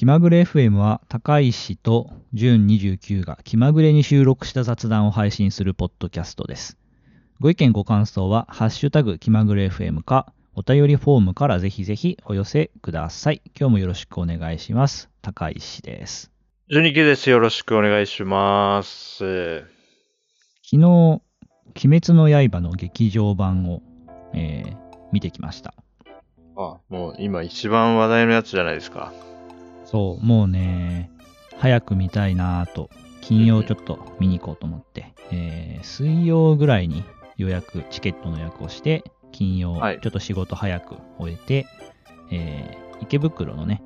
気まぐれ FM は高石と純29が気まぐれに収録した雑談を配信するポッドキャストです。ご意見ご感想は、ハッシュタグ気まぐれ FM か、お便りフォームからぜひぜひお寄せください。今日もよろしくお願いします。高石です。12期です。よろしくお願いします。昨日、鬼滅の刃の劇場版を、えー見てきました。あ、もう今一番話題のやつじゃないですか。そう、もうね、早く見たいなぁと、金曜ちょっと見に行こうと思って、えー水曜ぐらいに予約、チケットの予約をして、金曜、はいちょっと仕事早く終えて、えー池袋のね、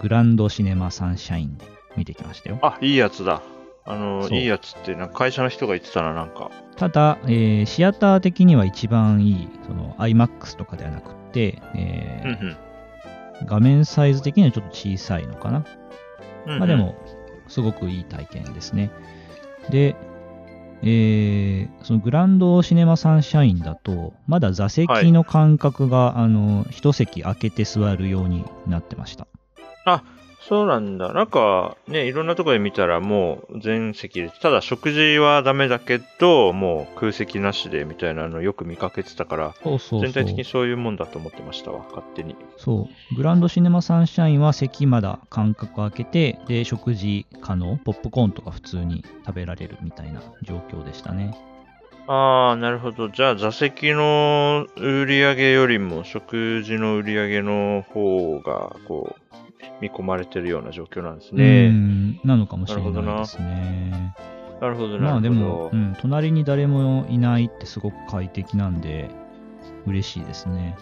グランドシネマサンシャインで見てきましたよ。あ、いいやつだ。あの、いいやつって、なんか会社の人が言ってたな、なんか。ただ、えーシアター的には一番いい、その IMAX とかではなくって、えーうんうん画面サイズ的にはちょっと小さいのかな。うんうん。まあでも、すごくいい体験ですね。で、えーそのグランドシネマサンシャインだと、まだ座席の間隔が、あの、一席空けて座るようになってました。そうなんだ。なんか、ね、いろんなところで見たらもう全席で、ただ食事はダメだけど、もう空席なしでみたいなのよく見かけてたから、そうそうそう。全体的にそういうもんだと思ってましたわ、勝手に。そう。グランドシネマサンシャインは席まだ間隔空けて、で、食事可能、ポップコーンとか普通に食べられるみたいな状況でしたね。ああ、なるほど。じゃあ座席の売り上げよりも食事の売り上げの方が、こう、見込まれてるような状況なんですうね。ん、なのかもしれないですね。なるほど、なるほど。まあでも、うん、隣に誰もいないってすごく快適なんで、嬉しいですね。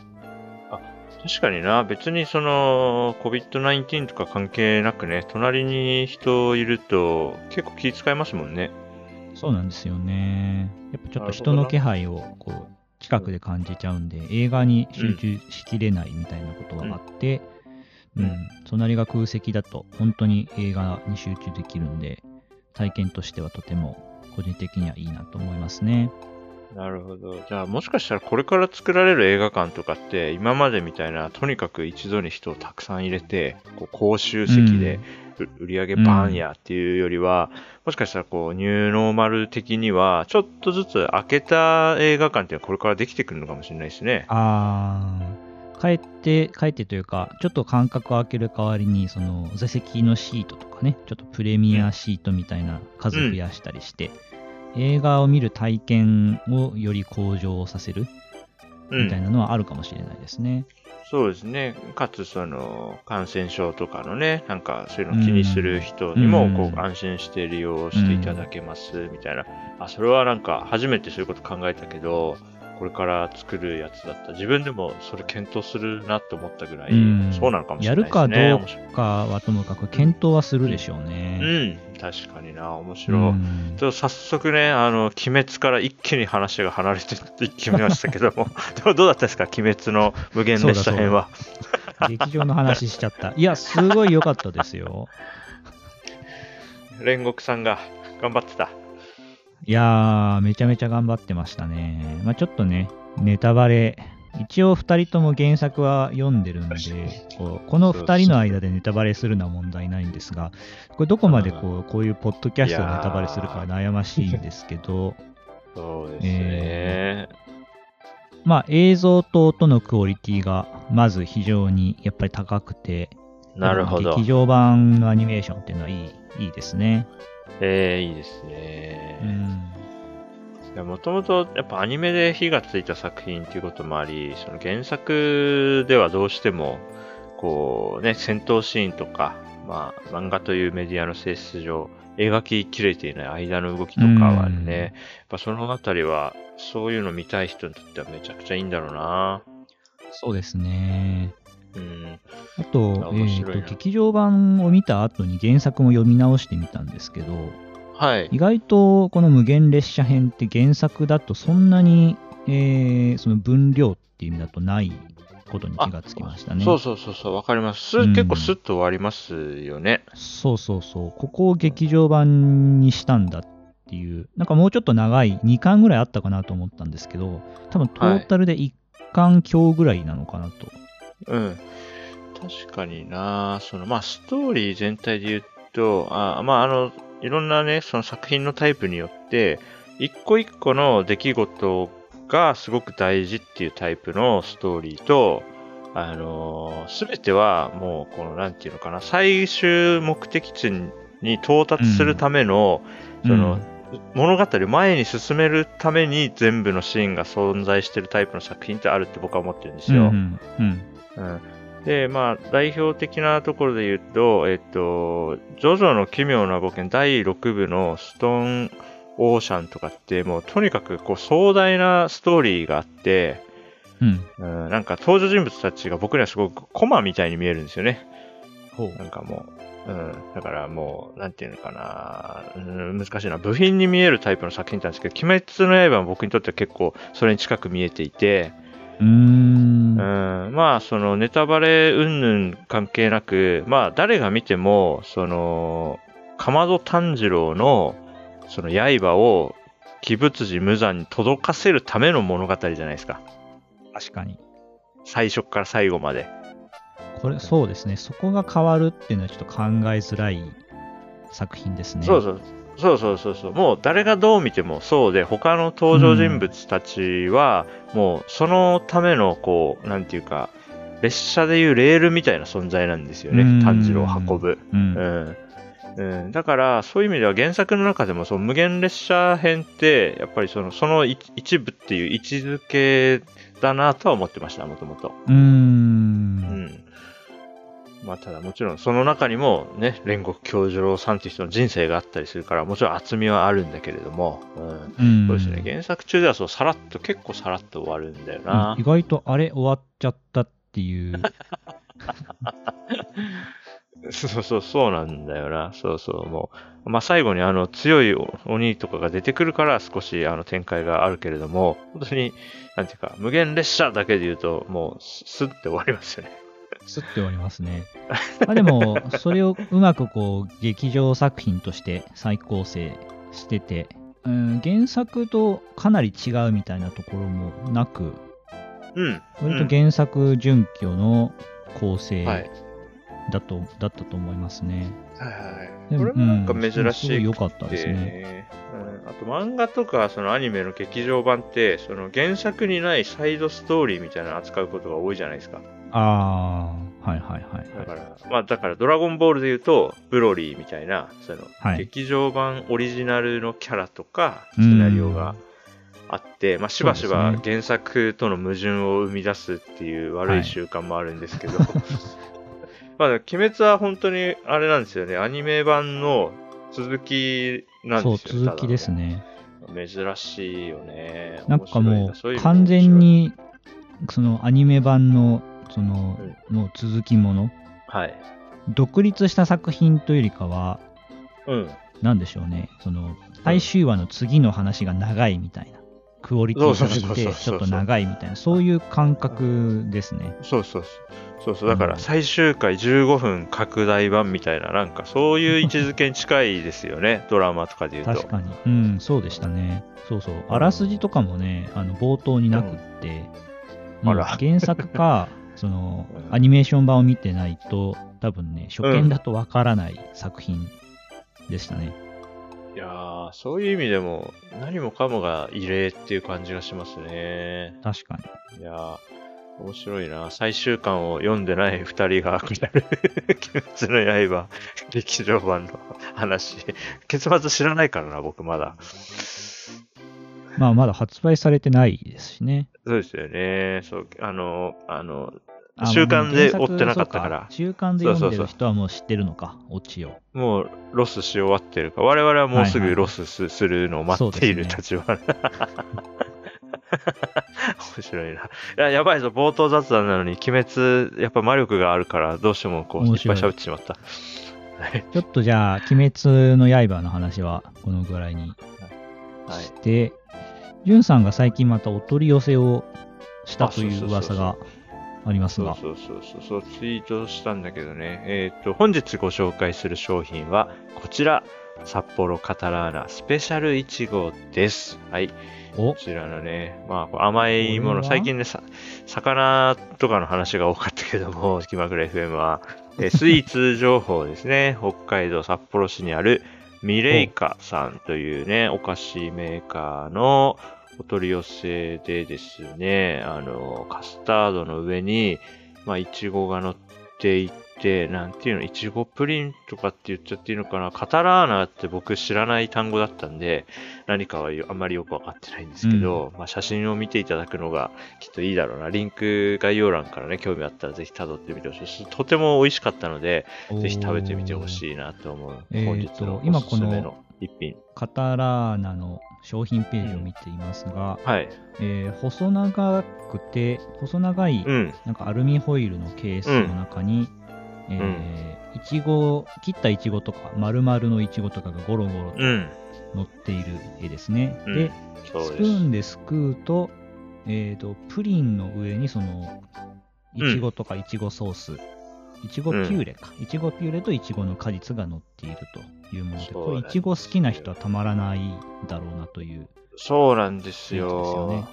確かにな、別にその、COVID-19 とか関係なくね、隣に人いると結構気遣いますもんね。そうなんですよね。やっぱちょっと人の気配をこう近くで感じちゃうんで、映画に集中しきれないみたいなことがあって、うんうん隣が空席だと本当に映画に集中できるんで、体験としてはとても個人的にはいいなと思いますね。なるほど。じゃあもしかしたらこれから作られる映画館とかって、今までみたいな、とにかく一度に人をたくさん入れて、こう公衆席でう売り上げバーンやっていうよりは、もしかしたらこうニューノーマル的には、ちょっとずつ開けた映画館っていうのはこれからできてくるのかもしれないですね。あー、帰って、帰ってというか、ちょっと間隔を空ける代わりに、その座席のシートとかね、ちょっとプレミアシートみたいな数増やしたりして、映画を見る体験をより向上させるうんみたいなのはあるかもしれないですね。そうですね。かつ、その、感染症とかのね、なんか、そういうのを気にする人にも、うんこう、安心して利用していただけます、みたいな。あ、それはなんか、初めてそういうこと考えたけど、これから作るやつだった。自分でもそれ検討するなって思ったぐらい、うんそうなのかもしやるれないですね。かど面白いうかはともかく検討はするでしょうね。うん、確かにな、面白い。うんちょっと早速ね、あの、鬼滅から一気に話が離れていきましたけども、でもどうだったですか、鬼滅の無限列車編は。劇場の話しちゃった。いや、すごい良かったですよ。煉獄さんが頑張ってた。いやー、めちゃめちゃ頑張ってましたね。まあちょっとね、ネタバレ、一応2人とも原作は読んでるんで、こうこの2人の間でネタバレするのは問題ないんですが、これどこまでこうこういうポッドキャストでネタバレするかは悩ましいんですけど、そうですね。まあ映像と音のクオリティがまず非常にやっぱり高くて、なるほど劇。場版のアニメーションっていうのはいいいいですね。えー、いいですうもともとやっぱアニメで火がついた作品っていうこともあり、その原作ではどうしても、こうね、戦闘シーンとか、まあ漫画というメディアの性質上、描ききれていない間の動きとかはうんね、やっぱそのあたりは、そういうの見たい人にとってはめちゃくちゃいいんだろうな。そうですね。うん。あと、えーと、劇場版を見た後に原作も読み直してみたんですけど、はい。意外とこの無限列車編って原作だとそんなに、えーその分量っていう意味だとないことに気がつきましたね。そうそうそうそう、わかります。すうん結構スッと終わりますよね。そうそうそう。ここを劇場版にしたんだっていう、なんかもうちょっと長い、2巻ぐらいあったかなと思ったんですけど、多分トータルで1巻強ぐらいなのかなと。うん。確かになその、まあ、ストーリー全体で言うと、あまあ、あの、いろんなね、その作品のタイプによって、一個一個の出来事がすごく大事っていうタイプのストーリーと、あのす、べてはもう、この、なんていうのかな、最終目的地に到達するための、うん、その、うん。物語を前に進めるために全部のシーンが存在してるタイプの作品ってあるって僕は思ってるんですよ。うんうん。うん、で、まあ、代表的なところで言うと、えっと、ジョジョの奇妙な冒険第6部のストーンオーシャンとかって、もうとにかくこう壮大なストーリーがあって、うん、うん、なんか登場人物たちが僕にはすごくコマみたいに見えるんですよね。なんかもう、うん。だからもう、なんていうのかな、うん、難しいな。部品に見えるタイプの作品なんですけど、鬼滅の刃は僕にとっては結構それに近く見えていて、うーんうん、まあ、そのネタバレ云々関係なく、まあ、誰が見ても、その、かまど炭治郎の、その刃を鬼仏寺無惨に届かせるための物語じゃないですか。確かに。最初から最後まで。これ、そうですね。そこが変わるっていうのはちょっと考えづらい作品ですね。そうそう。そうそうそうそう。もう誰がどう見てもそうで、他の登場人物たちは、もうそのための、こう、なんていうか、列車でいうレールみたいな存在なんですよね。炭治郎を運ぶ。うん、うんうん、だから、そういう意味では原作の中でも、その無限列車編って、やっぱりその、その一部っていう位置づけだなとは思ってました、もともと。うん。うん。まあ、ただもちろんその中にもね、煉獄教授郎さんっていう人の人生があったりするから、もちろん厚みはあるんだけれども、うん。そうですね。原作中ではそう、さらっと、結構さらっと終わるんだよな。うん、意外と、あれ、終わっちゃったっていう。そうそう、そうなんだよな。そうそう、もう。まあ、最後にあの、強い鬼とかが出てくるから少しあの、展開があるけれども、本当に、なんていうか、無限列車だけで言うと、もう、スッて終わりますよね。すっておりますね。まあでも、それをうまくこう、劇場作品として再構成してて、うん、原作とかなり違うみたいなところもなく、うん。割と原作準拠の構成だと、はい、だったと思いますね。はいはい。これもなんか珍しい。良、うん、かったですね。うん、あと漫画とかそのアニメの劇場版ってその原作にないサイドストーリーみたいなの扱うことが多いじゃないですか。ああ、はいはいはい。だから、まあだからドラゴンボールで言うと、ブロリーみたいな、その、はい、劇場版オリジナルのキャラとか、シナリオがあって、まあしばしば原作との矛盾を生み出すっていう悪い習慣もあるんですけど、はい、まあ鬼滅は本当にあれなんですよね、アニメ版の続きなんですよね。そう、続きですね。珍しいよね。なんかもう、完全に、そのアニメ版のその、うん、もう続きもの、はい、独立した作品というよりかは、うん、なんでしょうね、その最終話の次の話が長いみたいな、クオリティが高くて、ちょっと長いみたいな、そういう感覚ですね。そうそうそう。そうだから最終回15分拡大版みたいな、なんかそういう位置づけに近いですよね、ドラマとかで言うと。確かに、うん、そうでしたね。そうそう、あらすじとかもね、あの冒頭になくって、うん、原作か、その、アニメーション版を見てないと、多分ね、初見だとわからない作品でしたね。いやー、そういう意味でも、何もかもが異例っていう感じがしますね。確かに。いやー、面白いな。最終巻を読んでない二人がくなる。鬼滅の刃、劇場版の話。結末知らないからな、僕まだ。まあ、まだ発売されてないですしね。そうですよね。そう、あの、あの、習慣で追ってなかったから。習慣で読んでる人はもう知ってるのか、オチを。もうロスし終わってるか。我々はもうすぐロスす,、するのを待っている立場。面白いな。いや、やばいぞ、冒頭雑談なのに、鬼滅、やっぱ魔力があるから、どうしてもこう、いっぱい喋ってしまった。ちょっとじゃあ、鬼滅の刃の話はこのぐらいにして、じゅんさんが最近またお取り寄せをしたという噂がありますが。そうそうそうそう、ツイートしたんだけどね。えっ、ー、と、本日ご紹介する商品は、こちら、札幌カタラーナスペシャルいちごです。はい。おこちらのね、まあ甘いもの、最近ね、さ魚とかの話が多かったけども、気まぐれ FM は、えースイーツ情報ですね。北海道札幌市にあるミレイカさんというね、お菓子メーカーのお取り寄せでですね、あの、カスタードの上に、まあ、イチゴが乗っていて、なんていうの、いちごプリンとかって言っちゃっていいのかな。カタラーナって僕知らない単語だったんで、何かはよあんまりよくわかってないんですけど、まあ、写真を見ていただくのがきっといいだろうな。リンク概要欄からね、興味あったらぜひ辿ってみてほしい。とても美味しかったので、ぜひ食べてみてほい。しいなと思う。えーと本日の今おすすめこのの一品。カタラーナの商品ページを見ていますが、はい。えー細長くて、細長い、うん。なんかアルミホイルのケースの中に、えーいちご、切ったいちごとか、丸々のいちごとかがゴロゴロとうん。乗っている絵ですね。うんで、スプ。ーンですくうと、えーと、プリンの上にその、いちごとかいちごソース、いちごピューレか。いちごピューレといちごの果実が乗っているというもので、これいちご好きな人はたまらないだろうなという。そうなんですいいですよねよ。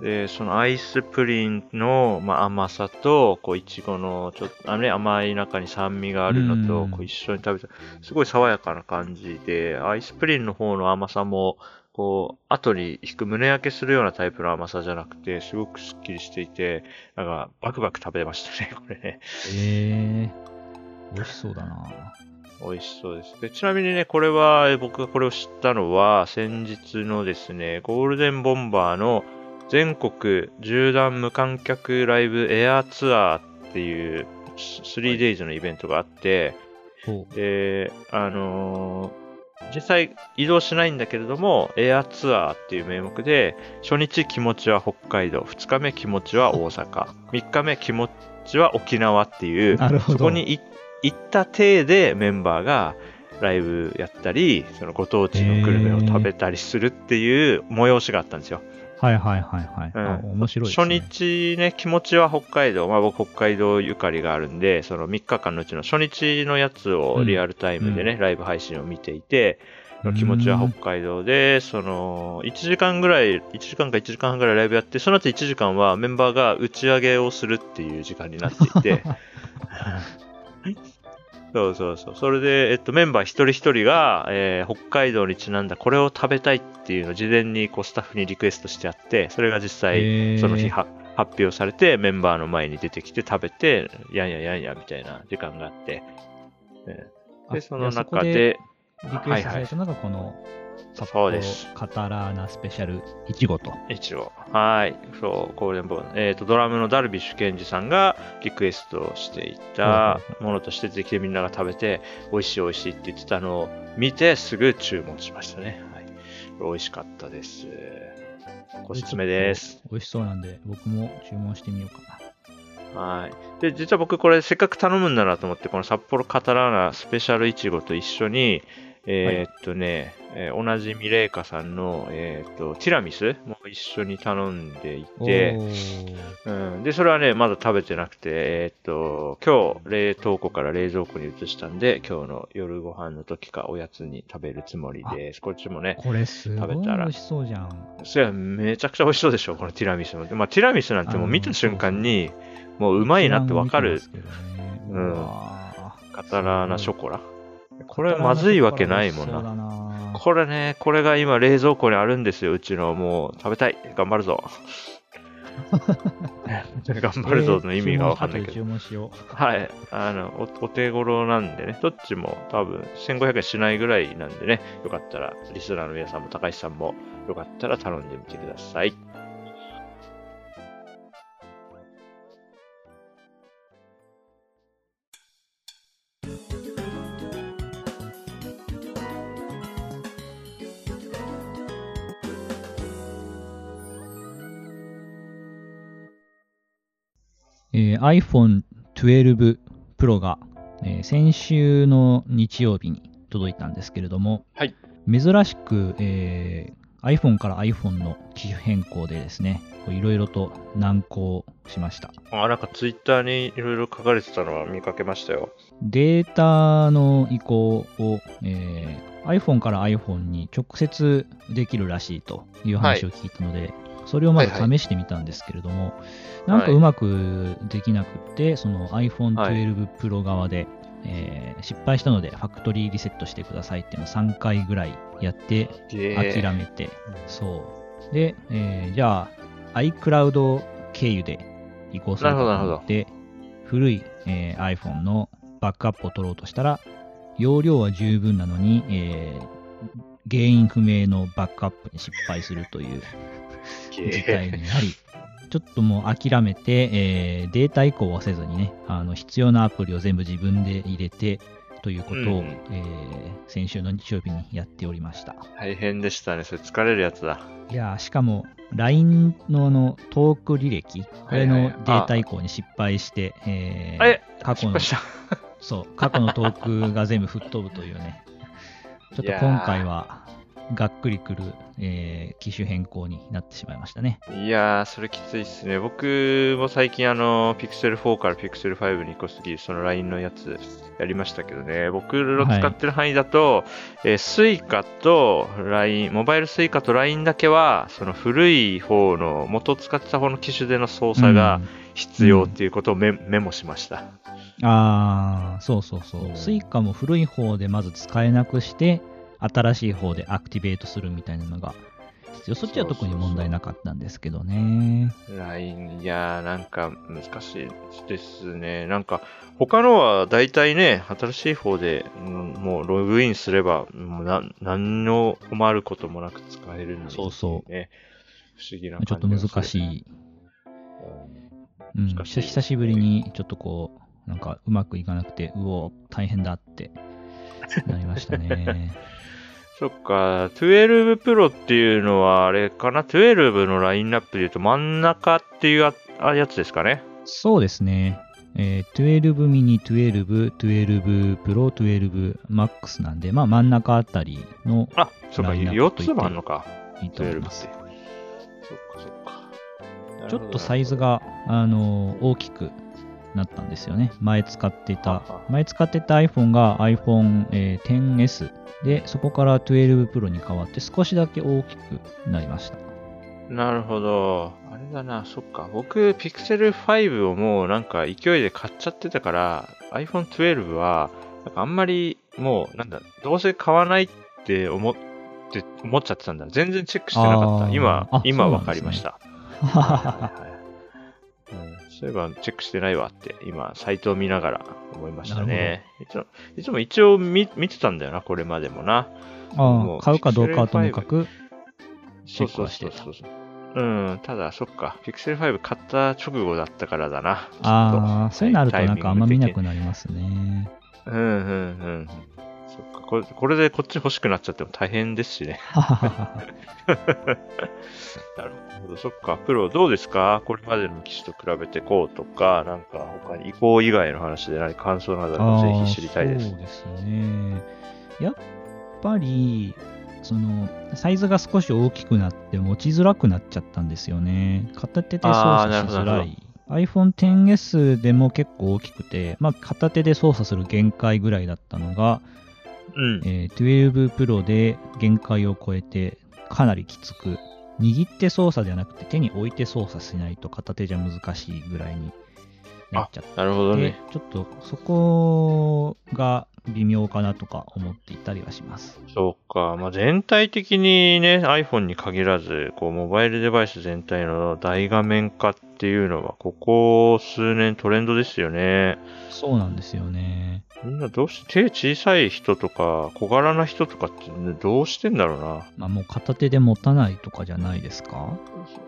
で、そのアイスプリンの、まあ、甘さと、こう、いちごの、ちょっと、あのね、甘い中に酸味があるのと、うんこう、一緒に食べた、すごい爽やかな感じで、アイスプリンの方の甘さも、こう、後に引く胸焼けするようなタイプの甘さじゃなくて、すごくスッキリしていて、なんか、バクバク食べましたね、これね。えー、美味しそうだな美味しそうです。でちなみにね、これは、え僕がこれを知ったのは、先日のですね、ゴールデンボンバーの全国縦断無観客ライブエアツアーっていう 3days のイベントがあって、ほう。で、あのー実際移動しないんだけれども、エアツアーっていう名目で、初日気持ちは北海道、2日目気持ちは大阪、3日目気持ちは沖縄っていう。そこにい行った体でメンバーがライブやったり、そのご当地のグルメを食べたりするっていう催しがあったんですよ。はいはいはいはい。うん。あ面白いです初ね。日ね、気持ちは北海道、まあ僕北海道ゆかりがあるんで、その3日間のうちの初日のやつをリアルタイムでね、ライブ配信を見ていて、うん。気持ちは北海道で、その、1時間ぐらい、1時間か1時間半ぐらいライブやって、その後1時間はメンバーが打ち上げをするっていう時間になっていて、そうそうそう。それで、えっと、メンバー一人一人が、えー北海道にちなんだこれを食べたいっていうのを事前にこうスタッフにリクエストしてあって、それが実際、その日は発表されて、メンバーの前に出てきて食べて、やんややんやみたいな時間があって、えー。あで、その中で、リクエストされたのがこの、札幌そうですカタラーナスペシャルいちごと。一応、はい、そう、ゴールデンボーン、えっ、と、ドラムのダルビッシュ健二さんがリクエストしていたものとして、できてみんなが食べて、美味しい美味しいって言ってたのを見て、すぐ注文しましたね。はい。美味しかったです。おすすめです。。美味しそうなんで、僕も注文してみようかな。はい。で、実は僕これせっかく頼むんだなと思って、この札幌カタラーナスペシャルイチゴと一緒に、えーっとね、えー同じミレーカさんの、えーっと、ティラミスも一緒に頼んでいて、うん、で、それはね、まだ食べてなくて、えーっと、今日、冷凍庫から冷蔵庫に移したんで、今日の夜ご飯の時かおやつに食べるつもりです。こっちもね、これすごい食べたら。美味しそうじゃん。それはめちゃくちゃ美味しそうでしょ、このティラミスも。まあ、ティラミスなんてもう見た瞬間に、もううまいなってわかる。うん。カタラーナショコラ。ーこれまずいわけないもんな。これね、これが今冷蔵庫にあるんですよ、うちの。もう食べたい。頑張るぞ。頑張るぞの意味がわかんないけど。はい。あのお、お手頃なんでね、どっちも多分1500円しないぐらいなんでね、よかったら、リスナーの皆さんも高橋さんも、よかったら頼んでみてください。えー iPhone 12 Pro が、えー先週の日曜日に届いたんですけれども、はい珍しく、えー iPhone から iPhone の機種変更でですね、いろいろと難航しました。あ、なんかツイッターにいろいろ書かれてたのは見かけましたよ。データの移行を、えー iPhone から iPhone に直接できるらしいという話を聞いたので、それをまずはい試してみたんですけれども、なんかうまくできなくって、その iPhone 12 Pro 側で、えー失敗したのでファクトリーリセットしてくださいっていうのを3回ぐらいやって諦めて、そう。で、えーじゃあ iCloud 経由で移行するかと思って、古い、えー iPhone のバックアップを取ろうとしたら、容量は十分なのに、えー原因不明のバックアップに失敗するという事態になり、ちょっともう諦めて、えーデータ移行はせずにね、あの必要なアプリを全部自分で入れてということを、うんえー先週の日曜日にやっておりました。大変でしたね。それ疲れるやつだ。いやーしかも LINE のあのトーク履歴、これのデータ移行に失敗して、えー過去の。そう、過去のトークが全部吹っ飛ぶというね、ちょっと今回はがっくりくる、えー機種変更になってしまいましたね。いやー、それきついっすね。僕も最近あの、Pixel 4から Pixel 5に移行すぎるその LINE のやつやりましたけどね。僕の使ってる範囲だと、えー Suica と LINE、モバイル Suica と LINE だけは、その古い方の、元使ってた方の機種での操作が必要っていうことをメ,、メモしました。ああ、そうそうそうう。ん Suica も古い方でまず使えなくして、新しい方でアクティベートするみたいなのが必要。そっちは特に問題なかったんですけどね。LINE、いやー、なんか難しいですね。なんか、他のは大体ね、新しい方で、うんもうログインすれば、もうな何の困ることもなく使えるんで、そうそうね。不思議なちょっと難しい。い。うん、難しい久しぶりにちょっとこう、なんかうまくいかなくて、うお、大変だってなりましたね。そっか、12 Pro っていうのはあれかな ?12 のラインナップで言うと真ん中っていうああやつですかね？そうですね。えー12ミニ、12、12 Pro、12 Max なんで、まあ真ん中あたりのあ、そっか、ラインナッ4プと言ってつもあんのか。いいと思い12って。ますそっ。かそっか。ちょっとサイズが、あの大きくなったんですよね。前使ってた前使ってた iPhone が iPhone、えー 10S で、そこから12 Pro に変わって少しだけ大きくなりました。なるほど。あれだな、そっか。僕、Pixel 5をもうなんか勢いで買っちゃってたから、iPhone 12は、なんかあんまりもう、なんだ、どうせ買わないって思って、思っちゃってたんだ。全然チェックしてなかった。今あ、今わそうなんですねかりました。はいはいうんそういえばチェックしてないわって、今、サイトを見ながら思いましたね。いつも、いつも一応見見てたんだよな、これまでもな。ああ買うかどうかはともかく、チそうそうェックはしてたそうそう。うん、ただ、そっか、Pixel 5買った直後だったからだな。ああ、そういうのあるとなんかあんま見なくななりますね。うんうんうん。そっかこれ、これでこっち欲しくなっちゃっても大変ですしね。なるほど、そっか。プロどうですか？これまでの機種と比べてこうとか、なんか他に移行以外の話で何か感想などあればぜひ知りたいです。そうですね。やっぱり、その、サイズが少し大きくなって持ちづらくなっちゃったんですよね。片手で操作しづらい。iPhone XS でも結構大きくて、まあ、片手で操作する限界ぐらいだったのが、うん。えー12 Pro で限界を超えて、かなりきつく、握って操作じゃなくて手に置いて操作しないと片手じゃ難しいぐらいになっちゃってなるほどでね。ちょっとそこが微妙かなとか思っていたりはします。そうか。まあ、全体的にね、iPhone に限らず、こう、モバイルデバイス全体の大画面化っていうのは、ここ数年トレンドですよね。そうなんですよね。みんなどうして、手小さい人とか、小柄な人とかって、ね、どうしてんだろうな。まあもう片手で持たないとかじゃないですか？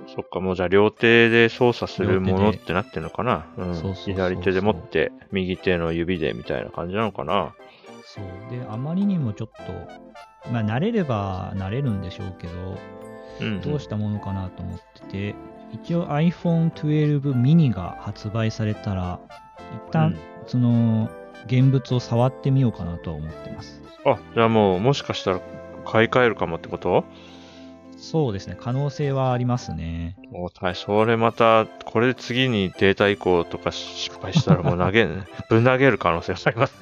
そそっか、もうじゃあ両手で操作するものってなってんのかな。うんそうそうそうそう左手で持って、右手の指でみたいな感じなのかな。そう。で、あまりにもちょっと、まあ慣れれば慣れるんでしょうけど、うん。どうしたものかなと思ってて、一応 iPhone 12 mini が発売されたら、一旦、その、現物を触ってみようかなとは思ってます。あ、じゃあもう、もしかしたら買い替えるかもってこと？そうですね、可能性はありますね。もう大それまた、これで次にデータ移行とか失敗したらもう投げ、ぶん投げる可能性があります。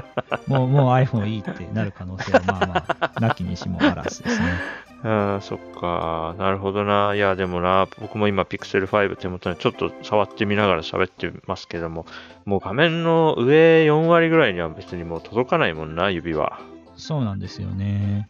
もう、もう iPhone いいってなる可能性はまあまあ、なきにしもあらずですね。ああ、そっか。なるほどな。いや、でもな、僕も今 Pixel 5手元にちょっと触ってみながら喋ってますけども、もう画面の上4割ぐらいには別にもう届かないもんな、指は。そうなんですよね。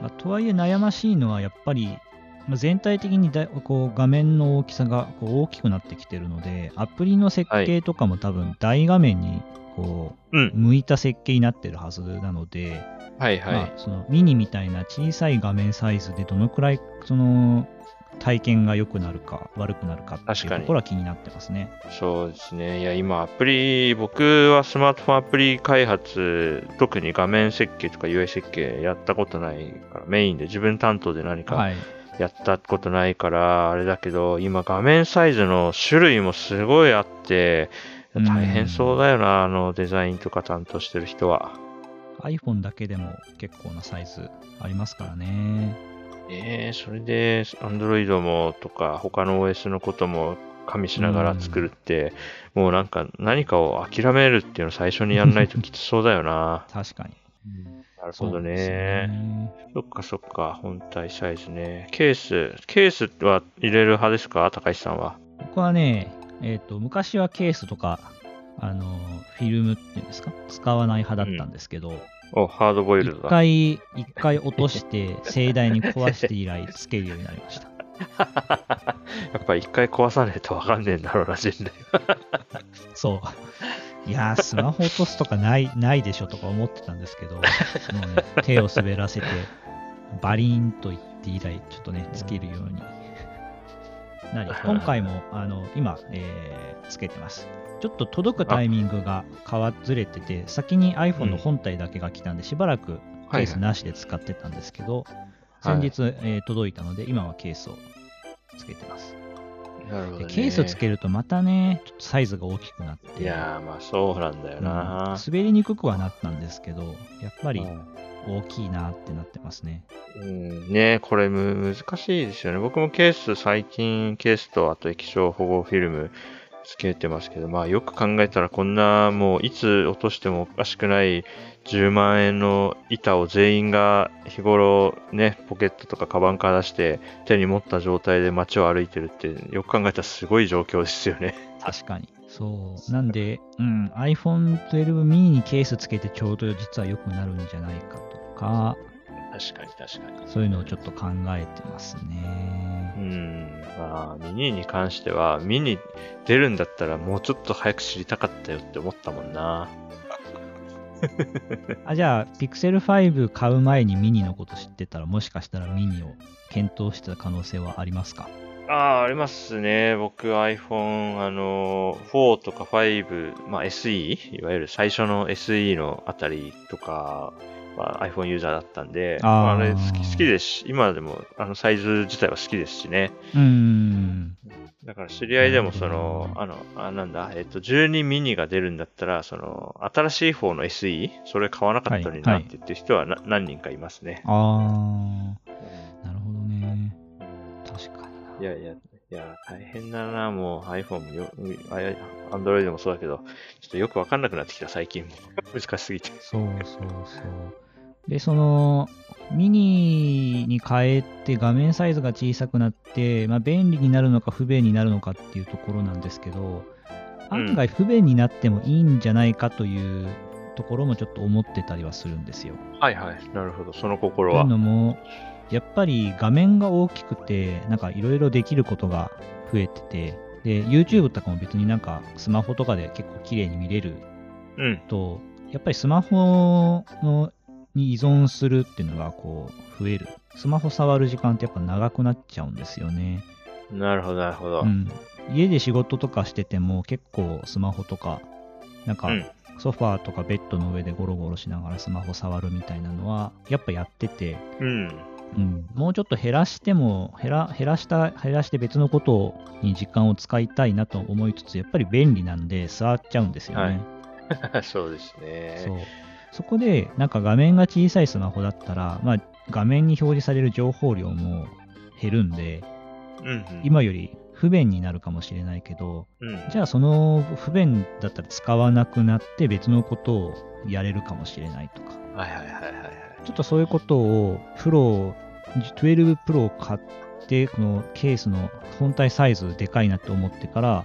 まあ、とはいえ悩ましいのはやっぱり、まあ、全体的にだこう画面の大きさがこう大きくなってきてるので、アプリの設計とかも多分大画面にこう、うん。向いた設計になってるはずなので、はいはい。まあ、そのミニみたいな小さい画面サイズでどのくらいその体験が良くなるか悪くなるかっていう確かにところは気になってますね。そうですね。いや、今、アプリ、僕はスマートフォンアプリ開発、特に画面設計とか UI 設計やったことないから、メインで自分担当で何かはい。やったことないから、あれだけど、今画面サイズの種類もすごいあって、うん大変そうだよな、あのデザインとか担当してる人は。iPhone だけでも結構なサイズありますからね。ええそれで、Android もとか、他の OS のことも加味しながら作るって、もうなんか何かを諦めるっていうのを最初にやんないときつそうだよな。確かに。なるほどね。ね。そっかそっか、本体サイズね。ケース、ケースは入れる派ですか？高橋さんは。僕はね、えっ、と、昔はケースとか、あの、フィルムっていうんですか？使わない派だったんですけど、お、ハードボイル一、ドだ。回、一回落として、盛大に壊して以来つけるようになりました。やっぱ一回壊さないとわかんねえんだろうな、人類。そう。いやー、スマホ落とすとかない、ないでしょとか思ってたんですけど、もうね、手を滑らせて、バリーンと言って以来、ちょっとね、つけるようになり、今回も、あの、今、えーつけてます。ちょっと届くタイミングが変わずれてて、先に iPhone の本体だけが来たんで、しばらくケースなしで使ってたんですけど、先日、えー届いたので、今はケースをつけてます。なるほど、でね。ケースつけるとまたね、ちょっとサイズが大きくなって、いやー、まあそうなんだようんな。滑りにくくはなったんですけど、やっぱりうん大きいなってなってますね。うん、ねこれむ難しいですよね。僕もケース、最近ケースとあと液晶保護フィルムつけてますけど、まあよく考えたらこんなもういつ落としてもおかしくない10万円の板を全員が日頃ね、ポケットとかカバンから出して手に持った状態で街を歩いてるってよく考えたらすごい状況ですよね。確かに。そう。なんで、うん、iPhone 12 mini にケースつけてちょうど実は良くなるんじゃないかとか、確かに確かに。そういうのをちょっと考えてますねう。ん、まあ、ミニに関しては、ミニ出るんだったらもうちょっと早く知りたかったよって思ったもんな。あ、じゃあ、Pixel 5買う前にミニのこと知ってたら、もしかしたらミニを検討してた可能性はありますか？ああ、ありますね。僕 iPhone、あの、4とか5、まあ SE、いわゆる最初の SE のあたりとかは iPhone ユーザーだったんで、あーまあ、あれ好き好きですし、今でもあのサイズ自体は好きですしね。うーん。だから知り合いでもその、なあの、あ、なんだ、えっと、12ミニが出るんだったら、その、新しい方の SE、それ買わなかったのになはいって言ってる人はな、何人かいますね。あー、なるほどね。確かにな。いやいや、いや、大変だな、もう iPhone もよ、Android もそうだけど、ちょっとよくわかんなくなってきた、最近も。難しすぎて。そうそうそう。で、その、ミニに変えて画面サイズが小さくなって、まあ、便利になるのか不便になるのかっていうところなんですけど、うん案外不便になってもいいんじゃないかというところもちょっと思ってたりはするんですよ。はいはい。なるほど、その心というは。のも、やっぱり画面が大きくて、なんかいろいろできることが増えてて、で、YouTube とかも別になんかスマホとかで結構綺麗に見れるうん。と、やっぱりスマホのに依存するっていうのがこう増える。スマホ触る時間ってやっぱ長くなっちゃうんですよね。なるほど、なるほど。うん。家で仕事とかしてても結構スマホとか、なんかうんソファーとかベッドの上でゴロゴロしながらスマホ触るみたいなのはやっぱやってて、うん。うん、もうちょっと減らしても減ら減らした減らして別のことに時間を使いたいなと思いつつやっぱり便利なんで座っちゃうんですよね。そうですね。そうそこでなんか画面が小さいスマホだったら、まあ、画面に表示される情報量も減るんで、うんうん。今より不便になるかもしれないけど、うん。じゃあその不便だったら使わなくなって別のことをやれるかもしれないとか、はいはいはいはいはい。ちょっとそういうことをプロ、12プロを買って、このケースの本体サイズでかいなって思ってから、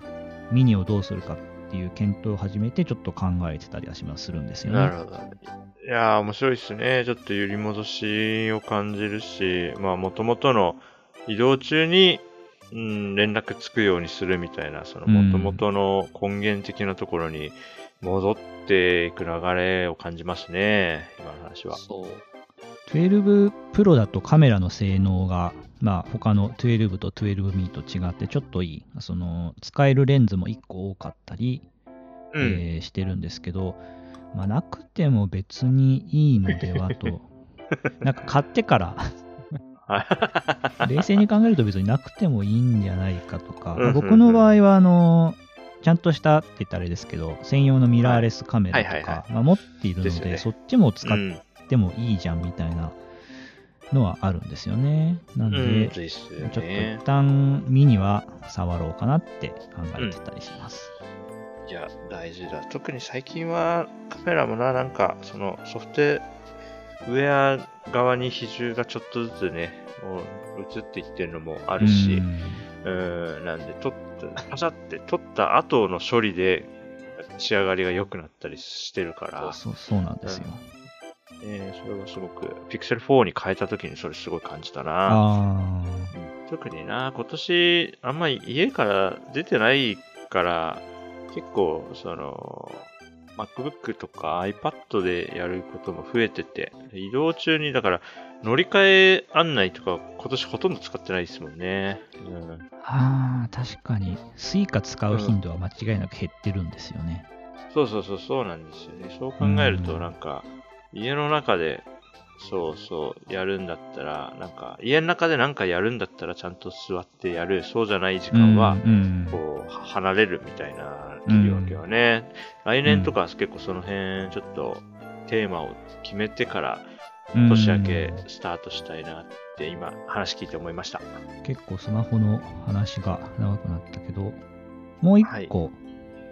ミニをどうするかっていう検討を始めて、ちょっと考えてたりはしまするんですよね。なるほど。いやー、面白いですね。ちょっと揺り戻しを感じるし、まあ、もともとの移動中に、うん、連絡つくようにするみたいな、そのもともとの根源的なところに戻っていく流れを感じますね。今の話は。そう。12プロだとカメラの性能が、まあ、他の12と12ミーと違ってちょっといい。その、使えるレンズも1個多かったり、うん。えーしてるんですけど、まあ、なくても別にいいのではと。なんか買ってから、冷静に考えると別になくてもいいんじゃないかとか、うんうんうん僕の場合は、あの、ちゃんとしたって言ったらあれですけど、専用のミラーレスカメラとか、まあ持っているので、ねそっちも使っうん。てもいいじゃんみたいなのはあるんですよね。なんで、うん、ですよちょっとね一。旦ミニは触ろうかなって考えてたりします。いや、大事だ。特に最近はカメラもな、なんか、そのソフトウェア側に比重がちょっとずつね、もう移っていってるのもあるし、うんうん、なんで、撮った、パシャって撮った後の処理で仕上がりが良くなったりしてるから、そうそうなんですよ。えーそれはすごく、Pixel 4に変えた時にそれすごい感じたな。あ特にな、今年、あんまり家から出てないから、結構、その、MacBook とか iPad でやることも増えてて、移動中に、だから、乗り換え案内とか今年ほとんど使ってないですもんね。うんーあー、確かに、 Suica 使う頻度は間違いなく減ってるんですよね。そうそうそう、そうなんですよね。そう考えると、うんなんか、家の中で、そうそう、やるんだったら、なんか、家の中でなんかやるんだったら、ちゃんと座ってやる。そうじゃない時間は、うんこう、は離れるみたいな切り分けはね。来年とかは結構その辺、ちょっと、テーマを決めてから、うん年明けスタートしたいなって、今、話聞いて思いました。結構スマホの話が長くなったけど、もう一個、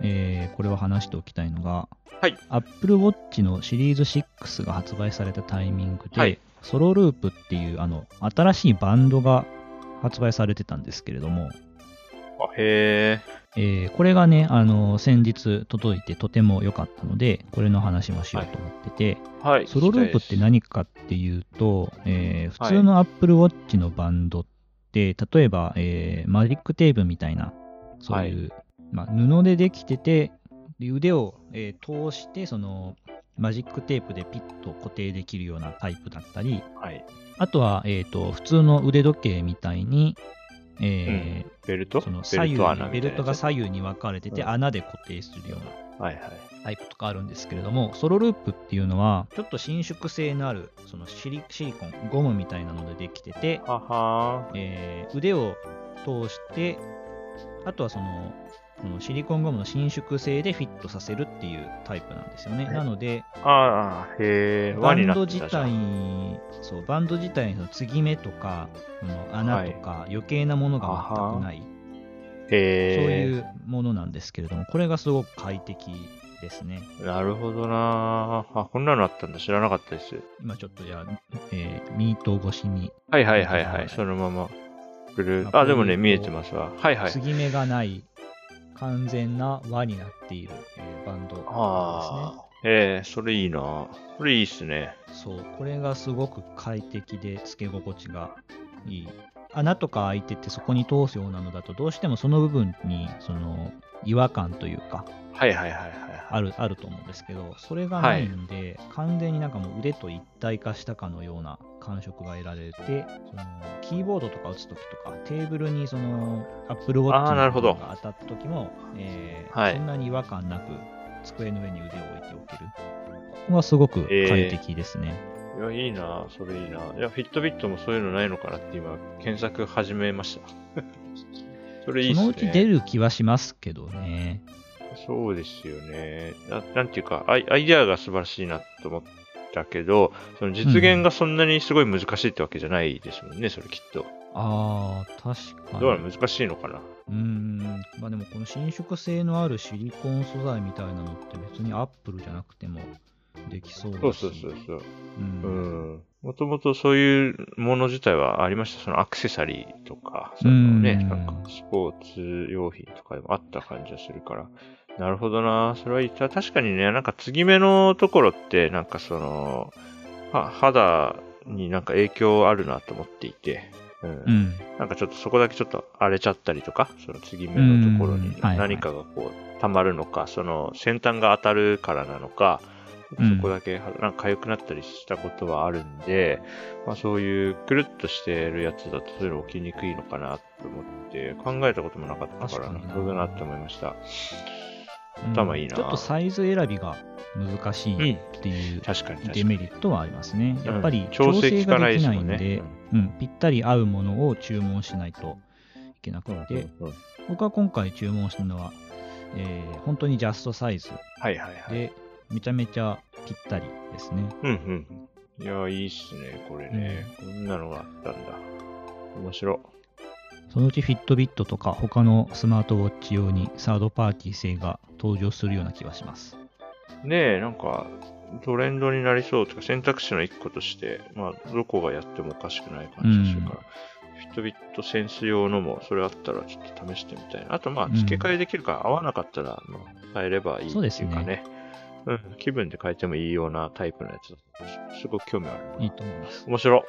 えーこれは話しておきたいのが、はい。Apple Watch のシリーズ6が発売されたタイミングで、はいソロループっていうあの新しいバンドが発売されてたんですけれども、あへえ。えーこれがね、あの先日届いてとても良かったので、これの話もしようと思ってて、はい。ソロループって何かっていうと、えー普通の Apple Watch のバンドって、例えば、えーマジックテープみたいな、そういう、まあ、布でできてて、で腕を、えー通して、そのマジックテープでピッと固定できるようなタイプだったり、あとは、えーと普通の腕時計みたいに、えーベルト？その左右ベルトが左右に分かれてて、うん。穴で固定するようなはいはい。タイプとかあるんですけれども、ソロループっていうのは、ちょっと伸縮性のあるそのシリシリコン、ゴムみたいなのでできてて、ははえー腕を通して、あとはその、このシリコンゴムの伸縮性でフィットさせるっていうタイプなんですよね。はいなので、ああ、へえ。バンド自体、そう、バンド自体の継ぎ目とか、この穴とか余計なものが全くない、へそうえ。いうものなんですけれども、これがすごく快適ですね。なるほどなあ、こんなのあったんだ。知らなかったです。今ちょっとじゃあ、えーミート越しに、はいはいはいは。はいいそのまま。ああ、でもね、見えてますわ。はいはい継。ぎ目がない、完全な輪になっている、えーバンドですね。ああ。ええそれいいなこれいいっすね。そう、これがすごく快適で、付け心地がいい。穴とか開いててそこに通すようなのだと、どうしてもその部分に、その、違和感というか、はいはいはいはい。ある、あると思うんですけど、それがないんで、完全になんかもう腕と一体化したかのような感触が得られて、その、キーボードとか打つときとか、テーブルにその、Apple Watch が当たったときも、えーはいそんなに違和感なく、机の上に腕を置いておける。ここはすごく快適ですね。いや、いいなそれいいないや、フィットビットもそういうのないのかなって今、検索始めました。それいいっすね。そのうち出る気はしますけどね。そうですよね。ななんていうかアイ、アイデアが素晴らしいなと思っだけど、その実現がそんなにすごい難しいってわけじゃないですもんね、それきっと。ああ、確かに。どうなの？難しいのかな？うーん、まあでもこの伸縮性のあるシリコン素材みたいなのって別にアップルじゃなくてもできそうだし。そうそうそうそう。う。うんん。もともとそういうもの自体はありました。そのアクセサリーとか、そのね、うんなんかスポーツ用品とかでもあった感じがするから。なるほどな。それはいい。た確かにね、なんか継ぎ目のところって、なんかその、は肌になんか影響あるなと思っていて。うんうん。なんかちょっとそこだけちょっと荒れちゃったりとか、その継ぎ目のところに何かがこう溜まるのか、その先端が当たるからなのか、うんそこだけはなんか痒くなったりしたことはあるんで、まあそういうくるっとしてるやつだとそういうの起きにくいのかなと思って考えたこともなかったから、なるほどなって思いました。うん頭いいなちょっとサイズ選びが難しいっていうデに。メリットはありますね。やっぱりうん調調整ができないんでうん、ぴったり合うものを注文しないといけなくうんて、うんうん僕は今回注文したのは、えー本当にジャストサイズ。で、めちゃめちゃぴったりですね。うんうん。いや、いいっすね、これね。こんなのがあったんだ。面白。そのうちフィットビットとか他のスマートウォッチ用にサードパーティー製が登場するような気がします。ねえ、なんか、トレンドになりそうとか、選択肢の一個として、まあ、どこがやってもおかしくない感じがするから、フィットビットセンス用のも、それあったらちょっと試してみたいな。あと、まあ、うん付け替えできるから、合わなかったら、まあ、変えればいいってそういうかですねね。うん、気分で変えてもいいようなタイプのやつだったすごく興味ある。いいと思います。面白。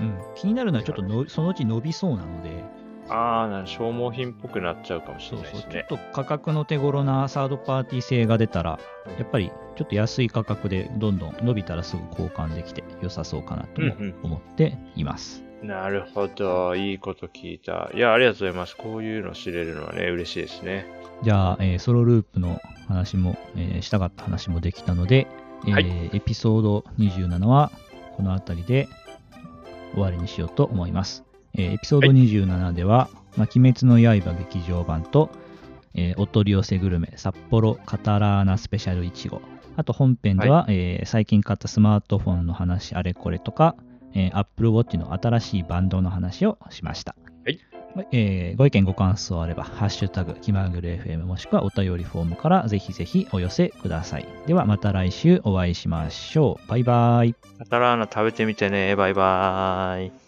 うん、気になるのはちょっとのそのうち伸びそうなので、あー、なんか消耗品っぽくなっちゃうかもしそうそう、ちょれないですねっ。と価格の手頃なサードパーティー製が出たら、やっぱりちょっと安い価格でどんどん伸びたらすぐ交換できて良さそうかなと思っています。なるほど。いいこと聞いた。いや、ありがとうございます。こういうの知れるのはね、嬉しいですね。じゃあ、えーソロループの話も、えーしたかった話もできたので、えーはいエピソード27はこの辺りで終わりにしようと思います。えーエピソード27では、まあ鬼滅の刃劇場版と、えーお取り寄せグルメ札幌カタラーナスペシャルいちごあと本編では、えー最近買ったスマートフォンの話あれこれとか、えー Apple Watch の新しいバンドの話をしました。えーご意見ご感想あれば、ハッシュタグ、気まぐれ FM もしくはお便りフォームからぜひぜひお寄せください。ではまた来週お会いしましょう。バイバイ。カタラーナ食べてみてね。バイバイ。